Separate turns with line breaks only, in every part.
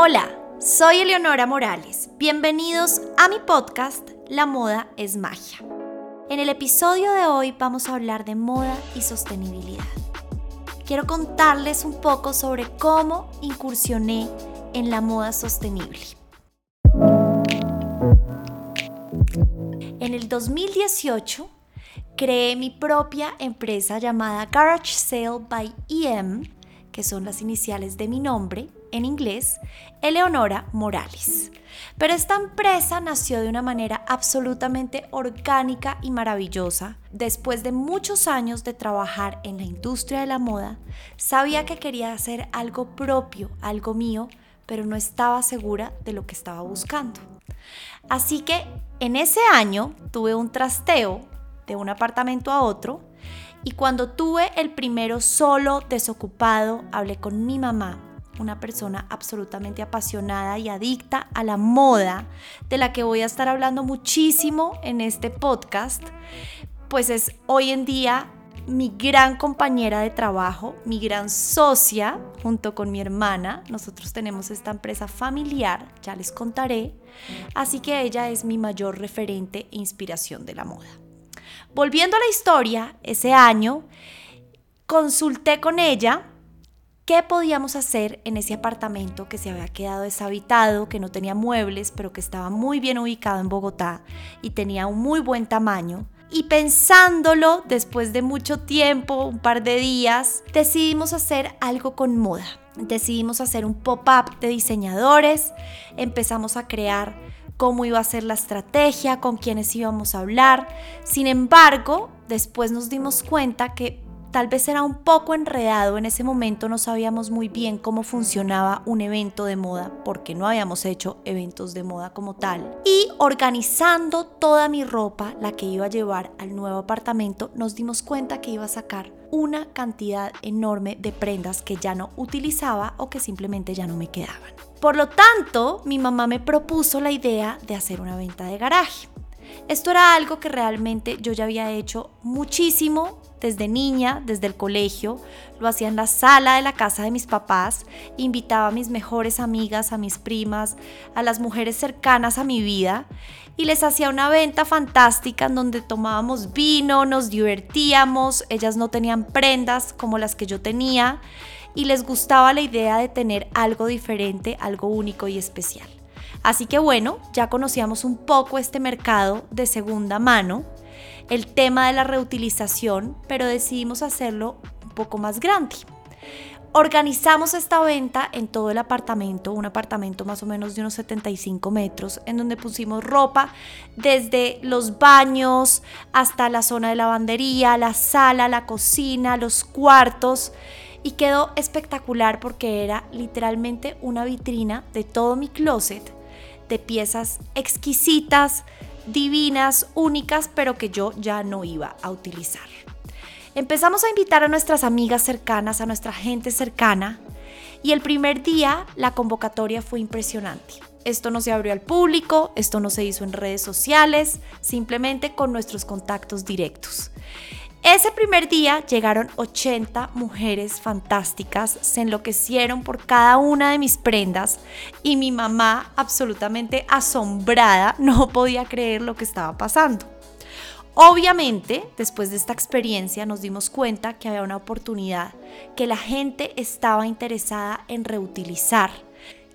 Hola, soy Eleonora Morales. Bienvenidos a mi podcast La moda es magia. En el episodio de hoy vamos a hablar de moda y sostenibilidad. Quiero contarles un poco sobre cómo incursioné en la moda sostenible. En el 2018 creé mi propia empresa llamada Garage Sale by EM, que son las iniciales de mi nombre, en inglés, Eleonora Morales. Pero esta empresa nació de una manera absolutamente orgánica y maravillosa. Después de muchos años de trabajar en la industria de la moda, sabía que quería hacer algo propio, algo mío, pero no estaba segura de lo que estaba buscando. Así que en ese año tuve un trasteo de un apartamento a otro y cuando tuve el primero solo, desocupado, hablé con mi mamá una persona absolutamente apasionada y adicta a la moda, de la que voy a estar hablando muchísimo en este podcast, pues es hoy en día mi gran compañera de trabajo, mi gran socia, junto con mi hermana. Nosotros tenemos esta empresa familiar, ya les contaré, así que ella es mi mayor referente e inspiración de la moda. Volviendo a la historia, ese año consulté con ella qué podíamos hacer en ese apartamento que se había quedado deshabitado, que no tenía muebles, pero que estaba muy bien ubicado en Bogotá y tenía un muy buen tamaño. Y pensándolo, después de mucho tiempo, un par de días, decidimos hacer algo con moda. Decidimos hacer un pop-up de diseñadores, empezamos a crear cómo iba a ser la estrategia, con quiénes íbamos a hablar. Sin embargo, después nos dimos cuenta que Tal vez era un poco enredado, en ese momento no sabíamos muy bien cómo funcionaba un evento de moda porque no habíamos hecho eventos de moda como tal. Y organizando toda mi ropa, la que iba a llevar al nuevo apartamento, nos dimos cuenta que iba a sacar una cantidad enorme de prendas que ya no utilizaba o que simplemente ya no me quedaban. Por lo tanto, mi mamá me propuso la idea de hacer una venta de garaje. Esto era algo que realmente yo ya había hecho muchísimo desde niña, desde el colegio, lo hacía en la sala de la casa de mis papás, invitaba a mis mejores amigas, a mis primas, a las mujeres cercanas a mi vida y les hacía una venta fantástica en donde tomábamos vino, nos divertíamos, ellas no tenían prendas como las que yo tenía y les gustaba la idea de tener algo diferente, algo único y especial. Así que bueno, ya conocíamos un poco este mercado de segunda mano el tema de la reutilización, pero decidimos hacerlo un poco más grande. Organizamos esta venta en todo el apartamento, un apartamento más o menos de unos 75 metros, en donde pusimos ropa desde los baños hasta la zona de lavandería, la sala, la cocina, los cuartos. Y quedó espectacular porque era literalmente una vitrina de todo mi closet, de piezas exquisitas, divinas, únicas, pero que yo ya no iba a utilizar. Empezamos a invitar a nuestras amigas cercanas, a nuestra gente cercana, y el primer día la convocatoria fue impresionante. Esto no se abrió al público, esto no se hizo en redes sociales, simplemente con nuestros contactos directos. Ese primer día llegaron 80 mujeres fantásticas, se enloquecieron por cada una de mis prendas y mi mamá, absolutamente asombrada, no podía creer lo que estaba pasando. Obviamente, después de esta experiencia nos dimos cuenta que había una oportunidad, que la gente estaba interesada en reutilizar,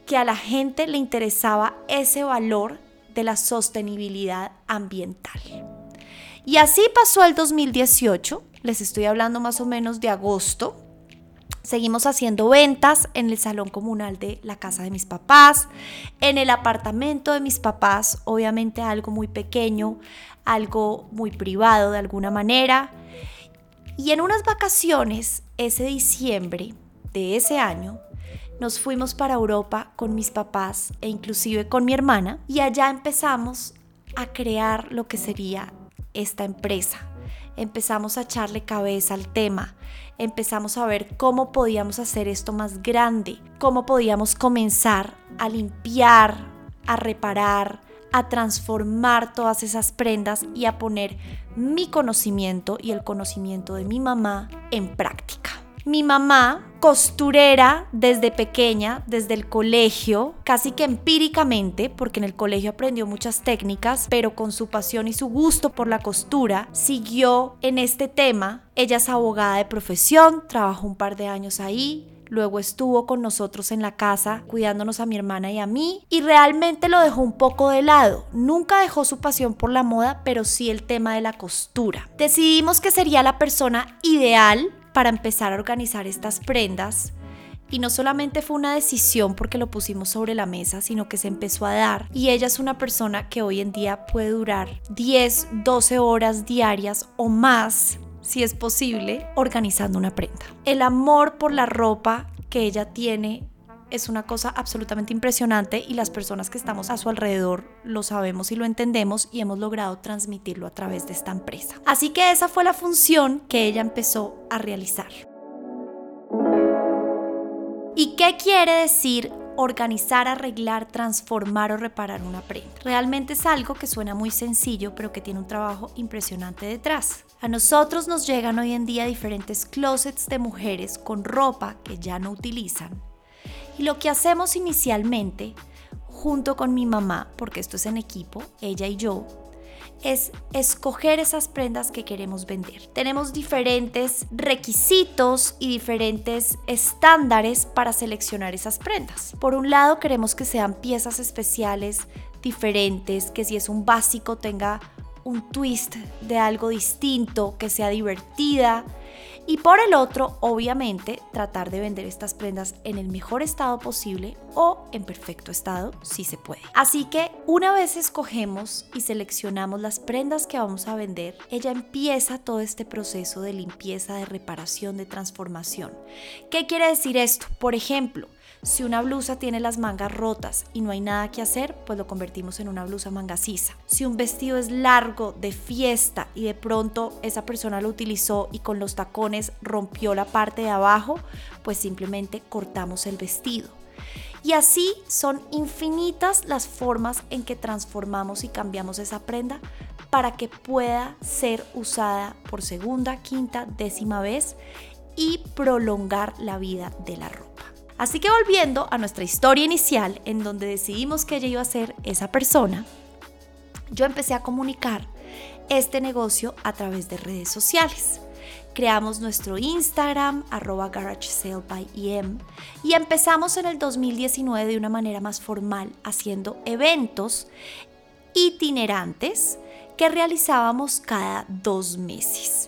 que a la gente le interesaba ese valor de la sostenibilidad ambiental. Y así pasó el 2018, les estoy hablando más o menos de agosto. Seguimos haciendo ventas en el salón comunal de la casa de mis papás, en el apartamento de mis papás, obviamente algo muy pequeño, algo muy privado de alguna manera. Y en unas vacaciones, ese diciembre de ese año, nos fuimos para Europa con mis papás e inclusive con mi hermana y allá empezamos a crear lo que sería esta empresa. Empezamos a echarle cabeza al tema, empezamos a ver cómo podíamos hacer esto más grande, cómo podíamos comenzar a limpiar, a reparar, a transformar todas esas prendas y a poner mi conocimiento y el conocimiento de mi mamá en práctica. Mi mamá, costurera desde pequeña, desde el colegio, casi que empíricamente, porque en el colegio aprendió muchas técnicas, pero con su pasión y su gusto por la costura, siguió en este tema. Ella es abogada de profesión, trabajó un par de años ahí, luego estuvo con nosotros en la casa cuidándonos a mi hermana y a mí y realmente lo dejó un poco de lado. Nunca dejó su pasión por la moda, pero sí el tema de la costura. Decidimos que sería la persona ideal para empezar a organizar estas prendas. Y no solamente fue una decisión porque lo pusimos sobre la mesa, sino que se empezó a dar. Y ella es una persona que hoy en día puede durar 10, 12 horas diarias o más, si es posible, organizando una prenda. El amor por la ropa que ella tiene es una cosa absolutamente impresionante y las personas que estamos a su alrededor lo sabemos y lo entendemos y hemos logrado transmitirlo a través de esta empresa. Así que esa fue la función que ella empezó a realizar. ¿Y qué quiere decir organizar, arreglar, transformar o reparar una prenda. Realmente es algo que suena muy sencillo, pero que tiene un trabajo impresionante detrás. A nosotros nos llegan hoy en día diferentes closets de mujeres con ropa que ya no utilizan y lo que hacemos inicialmente, junto con mi mamá, porque esto es en equipo, ella y yo, es escoger esas prendas que queremos vender. Tenemos diferentes requisitos y diferentes estándares para seleccionar esas prendas. Por un lado, queremos que sean piezas especiales, diferentes, que si es un básico tenga un twist de algo distinto, que sea divertida, y por el otro, obviamente, tratar de vender estas prendas en el mejor estado posible o en perfecto estado si se puede. Así que una vez escogemos y seleccionamos las prendas que vamos a vender, ella empieza todo este proceso de limpieza, de reparación, de transformación. ¿Qué quiere decir esto? Por ejemplo, si una blusa tiene las mangas rotas y no hay nada que hacer, pues lo convertimos en una blusa manga sisa. Si un vestido es largo, de fiesta y de pronto esa persona lo utilizó y con los tacones rompió la parte de abajo, pues simplemente cortamos el vestido. Y así son infinitas las formas en que transformamos y cambiamos esa prenda para que pueda ser usada por segunda, quinta, décima vez y prolongar la vida de la ropa. Así que volviendo a nuestra historia inicial, en donde decidimos que ella iba a ser esa persona, yo empecé a comunicar este negocio a través de redes sociales. Creamos nuestro Instagram, arroba GarageSaleByEM, y empezamos en el 2019 de una manera más formal, haciendo eventos itinerantes que realizábamos cada dos meses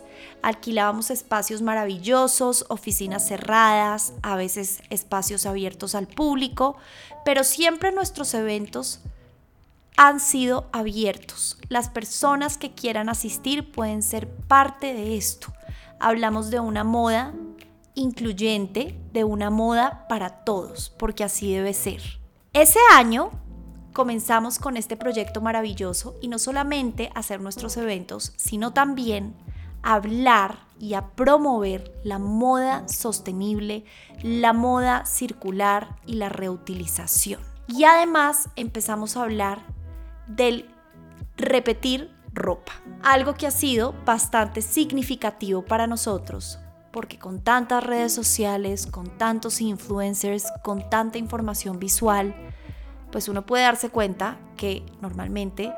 alquilábamos espacios maravillosos, oficinas cerradas, a veces espacios abiertos al público, pero siempre nuestros eventos han sido abiertos. Las personas que quieran asistir pueden ser parte de esto. Hablamos de una moda incluyente, de una moda para todos, porque así debe ser. Ese año comenzamos con este proyecto maravilloso y no solamente hacer nuestros eventos, sino también hablar y a promover la moda sostenible, la moda circular y la reutilización. Y además empezamos a hablar del repetir ropa, algo que ha sido bastante significativo para nosotros, porque con tantas redes sociales, con tantos influencers, con tanta información visual, pues uno puede darse cuenta que normalmente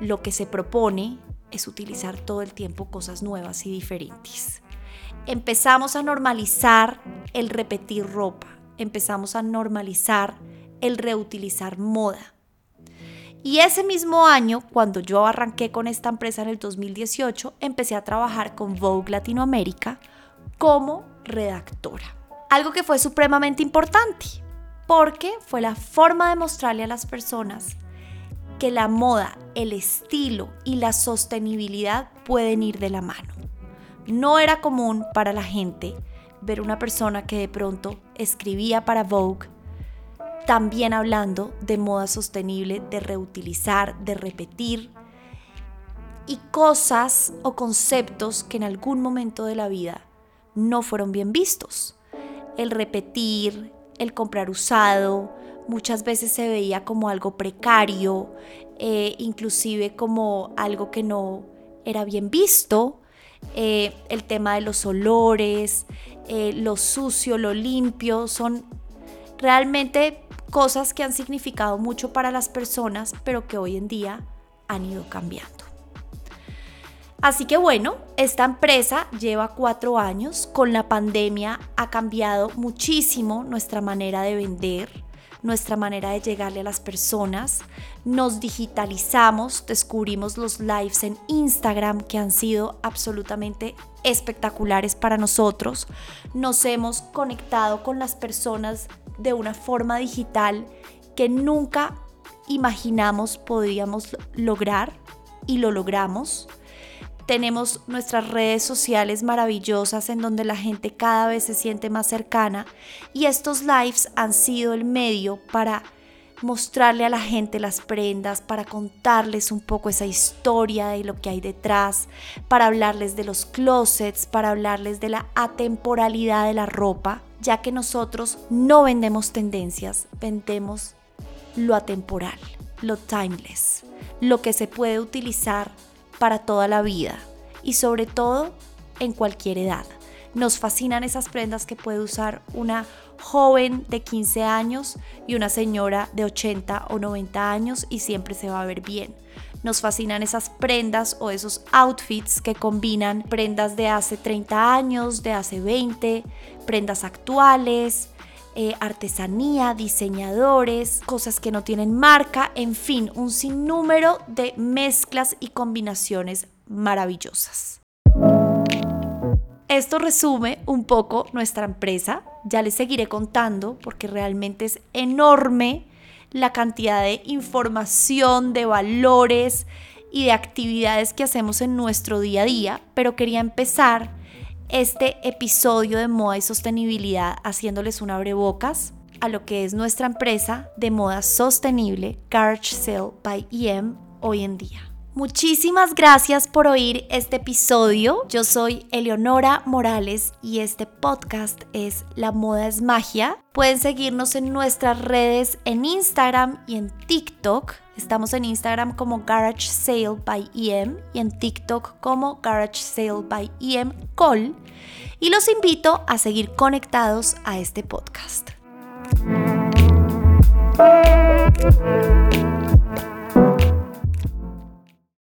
lo que se propone es utilizar todo el tiempo cosas nuevas y diferentes. Empezamos a normalizar el repetir ropa, empezamos a normalizar el reutilizar moda. Y ese mismo año, cuando yo arranqué con esta empresa en el 2018, empecé a trabajar con Vogue Latinoamérica como redactora. Algo que fue supremamente importante, porque fue la forma de mostrarle a las personas que la moda, el estilo y la sostenibilidad pueden ir de la mano. No era común para la gente ver una persona que de pronto escribía para Vogue también hablando de moda sostenible, de reutilizar, de repetir y cosas o conceptos que en algún momento de la vida no fueron bien vistos. El repetir, el comprar usado, muchas veces se veía como algo precario, eh, inclusive como algo que no era bien visto eh, el tema de los olores, eh, lo sucio, lo limpio, son realmente cosas que han significado mucho para las personas, pero que hoy en día han ido cambiando. Así que bueno, esta empresa lleva cuatro años. Con la pandemia ha cambiado muchísimo nuestra manera de vender, nuestra manera de llegarle a las personas. Nos digitalizamos, descubrimos los lives en Instagram que han sido absolutamente espectaculares para nosotros. Nos hemos conectado con las personas de una forma digital que nunca imaginamos podríamos lograr y lo logramos. Tenemos nuestras redes sociales maravillosas en donde la gente cada vez se siente más cercana y estos lives han sido el medio para mostrarle a la gente las prendas, para contarles un poco esa historia de lo que hay detrás, para hablarles de los closets, para hablarles de la atemporalidad de la ropa, ya que nosotros no vendemos tendencias, vendemos lo atemporal, lo timeless, lo que se puede utilizar para toda la vida y sobre todo en cualquier edad. Nos fascinan esas prendas que puede usar una joven de 15 años y una señora de 80 o 90 años y siempre se va a ver bien. Nos fascinan esas prendas o esos outfits que combinan prendas de hace 30 años, de hace 20, prendas actuales, eh, artesanía, diseñadores, cosas que no tienen marca, en fin, un sinnúmero de mezclas y combinaciones maravillosas. Esto resume un poco nuestra empresa, ya les seguiré contando porque realmente es enorme la cantidad de información, de valores y de actividades que hacemos en nuestro día a día, pero quería empezar este episodio de moda y sostenibilidad haciéndoles un abrebocas a lo que es nuestra empresa de moda sostenible Garage Sale by EM hoy en día. Muchísimas gracias por oír este episodio. Yo soy Eleonora Morales y este podcast es La Moda es Magia. Pueden seguirnos en nuestras redes en Instagram y en TikTok. Estamos en Instagram como Garage Sale by EM y en TikTok como Garage Sale by EM Call. Y los invito a seguir conectados a este podcast.